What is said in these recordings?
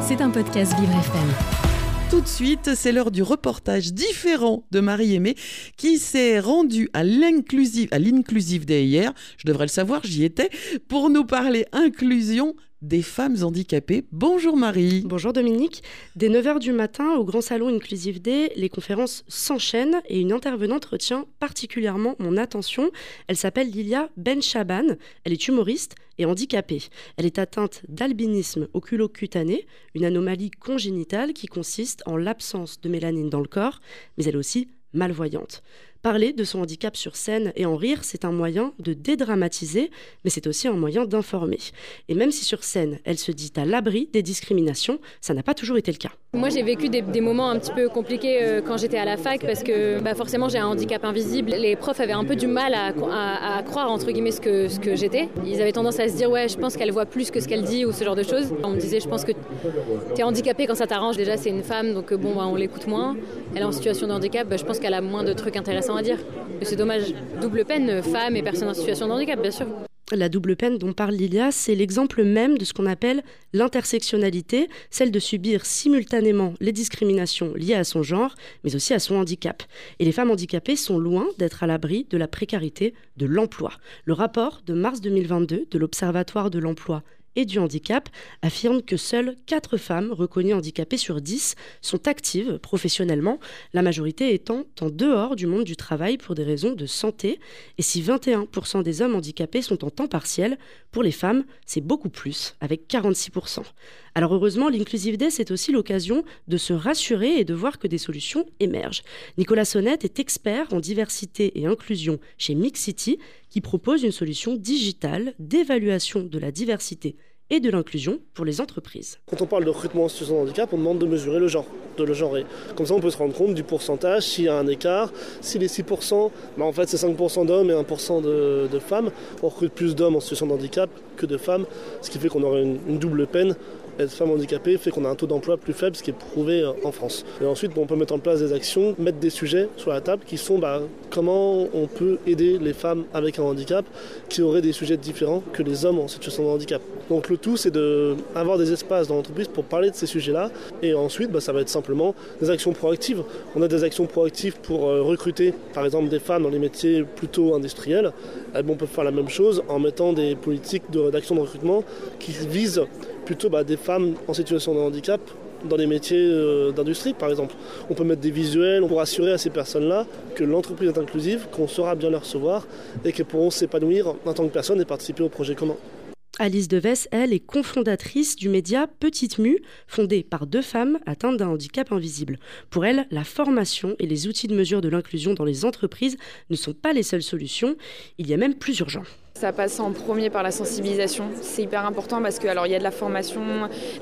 C'est un podcast Vivre FM. Tout de suite, c'est l'heure du reportage différent de Marie Aimée qui s'est rendue à l'inclusive, à. Je devrais le savoir, j'y étais pour nous parler inclusion des femmes handicapées. Bonjour Marie. Bonjour Dominique. Dès 9h du matin, au Grand Salon Inclusive Day, les conférences s'enchaînent et une intervenante retient particulièrement mon attention. Elle s'appelle Lilia Benchaban. Elle est humoriste et handicapée. Elle est atteinte d'albinisme oculocutané, une anomalie congénitale qui consiste en l'absence de mélanine dans le corps, mais elle est aussi malvoyante. Parler de son handicap sur scène et en rire, c'est un moyen de dédramatiser, mais c'est aussi un moyen d'informer. Et même si sur scène, elle se dit à l'abri des discriminations, ça n'a pas toujours été le cas. Moi, j'ai vécu des, moments un petit peu compliqués euh, quand j'étais à la fac parce que bah, forcément, j'ai un handicap invisible. Les profs avaient un peu du mal à, croire, entre guillemets, ce que, ce que j'étais. Ils avaient tendance à se dire, ouais, je pense qu'elle voit plus que ce qu'elle dit ou ce genre de choses. On me disait, je pense que tu es handicapé quand ça t'arrange. Déjà, c'est une femme, donc bon, bah, on l'écoute moins. Elle est en situation de handicap, bah, je pense qu'elle a moins de trucs intéressants à. C'est dommage. Double peine, femme et personne en situation de handicap, bien sûr. La double peine dont parle Lilia, c'est l'exemple même de ce qu'on appelle l'intersectionnalité, celle de subir simultanément les discriminations liées à son genre, mais aussi à son handicap. Et les femmes handicapées sont loin d'être à l'abri de la précarité de l'emploi. Le rapport de mars 2022 de l'Observatoire de l'emploi et du handicap affirme que seules 4 femmes reconnues handicapées sur 10 sont actives professionnellement, la majorité étant en dehors du monde du travail pour des raisons de santé. Et si 21% des hommes handicapés sont en temps partiel, pour les femmes, c'est beaucoup plus, avec 46%. Alors heureusement, l'Inclusive Day, c'est aussi l'occasion de se rassurer et de voir que des solutions émergent. Nicolas Sonnette est expert en diversité et inclusion chez Mixity, qui propose une solution digitale d'évaluation de la diversité et de l'inclusion pour les entreprises. Quand on parle de recrutement en situation de handicap, on demande de mesurer le genre, de le genrer. Comme ça, on peut se rendre compte du pourcentage, s'il y a un écart. Si les 6%, bah en fait, c'est 5% d'hommes et 1% de, femmes. On recrute plus d'hommes en situation de handicap que de femmes, ce qui fait qu'on aurait une double peine être femme handicapée fait qu'on a un taux d'emploi plus faible, ce qui est prouvé euh, en France. Et ensuite, on peut mettre en place des actions, mettre des sujets sur la table qui sont bah, comment on peut aider les femmes avec un handicap qui auraient des sujets différents que les hommes en situation de handicap. Donc le tout, c'est d'avoir des espaces dans l'entreprise pour parler de ces sujets-là. Et ensuite, bah, ça va être simplement des actions proactives. On a des actions proactives pour euh, recruter, par exemple, des femmes dans les métiers plutôt industriels. On peut faire la même chose en mettant des politiques d'action de, de recrutement qui visent plutôt bah, des femmes en situation de handicap dans les métiers euh, d'industrie par exemple. On peut mettre des visuels pour assurer à ces personnes-là que l'entreprise est inclusive, qu'on saura bien les recevoir et qu'elles pourront s'épanouir en tant que personnes et participer au projet commun. Alice Deves, elle, est cofondatrice du média Petite Mue, fondé par deux femmes atteintes d'un handicap invisible. Pour elle, la formation et les outils de mesure de l'inclusion dans les entreprises ne sont pas les seules solutions, il y a même plus urgent. Ça passe en premier par la sensibilisation. C'est hyper important parce que il y a de la formation,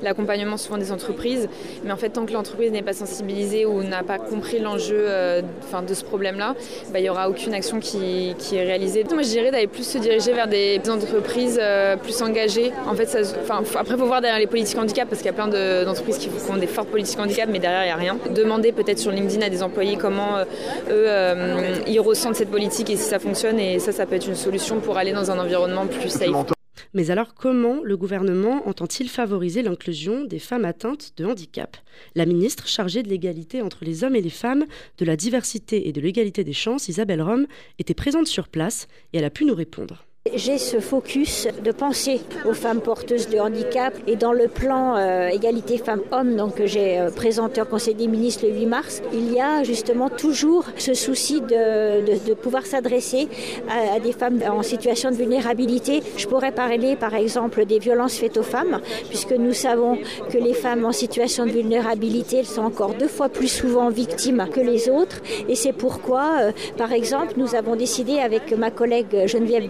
l'accompagnement souvent des entreprises, mais en fait tant que l'entreprise n'est pas sensibilisée ou n'a pas compris l'enjeu euh, de ce problème-là, bah, il n'y aura aucune action qui, est réalisée. Moi je dirais d'aller plus se diriger vers des entreprises euh, plus engagées. En fait, après il faut voir derrière les politiques handicap parce qu'il y a plein d'entreprises qui font des fortes politiques handicap, mais derrière il n'y a rien. Demander peut-être sur LinkedIn à des employés comment euh, eux ils ressentent cette politique et si ça fonctionne et ça ça peut être une solution pour aller dans un environnement plus safe. Mais alors comment le gouvernement entend-il favoriser l'inclusion des femmes atteintes de handicap? La ministre chargée de l'égalité entre les hommes et les femmes, de la diversité et de l'égalité des chances, Isabelle Rome, était présente sur place et elle a pu nous répondre. J'ai ce focus de penser aux femmes porteuses de handicap et dans le plan euh, égalité femmes-hommes que j'ai euh, présenté au Conseil des ministres le 8 mars, il y a justement toujours ce souci de, pouvoir s'adresser à, des femmes en situation de vulnérabilité. Je pourrais parler par exemple des violences faites aux femmes, puisque nous savons que les femmes en situation de vulnérabilité sont encore deux fois plus souvent victimes que les autres. Et c'est pourquoi, euh, par exemple, nous avons décidé avec ma collègue Geneviève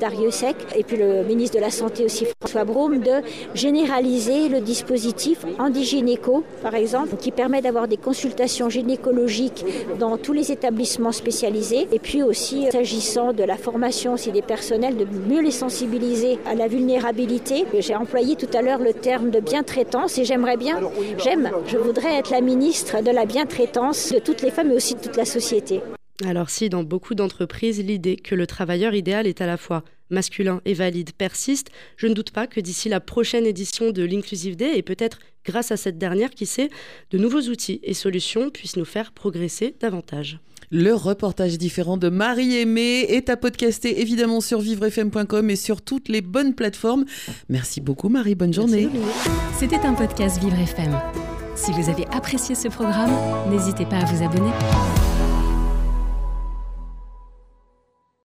Et puis le ministre de la Santé aussi François Braun de généraliser le dispositif Andigynéco par exemple qui permet d'avoir des consultations gynécologiques dans tous les établissements spécialisés et puis aussi s'agissant de la formation aussi des personnels de mieux les sensibiliser à la vulnérabilité. J'ai employé tout à l'heure le terme de bien-traitance et j'aimerais bien, j'aime, je voudrais être la ministre de la bien-traitance de toutes les femmes et aussi de toute la société. Alors si dans beaucoup d'entreprises l'idée que le travailleur idéal est à la fois masculin et valide persiste, je ne doute pas que d'ici la prochaine édition de l'Inclusive Day et peut-être grâce à cette dernière qui sait de nouveaux outils et solutions puissent nous faire progresser davantage. Le reportage différent de Marie Aimée est à podcaster évidemment sur vivrefm.com et sur toutes les bonnes plateformes. Merci beaucoup Marie, bonne journée. C'était un podcast Vivre FM. Si vous avez apprécié ce programme, n'hésitez pas à vous abonner.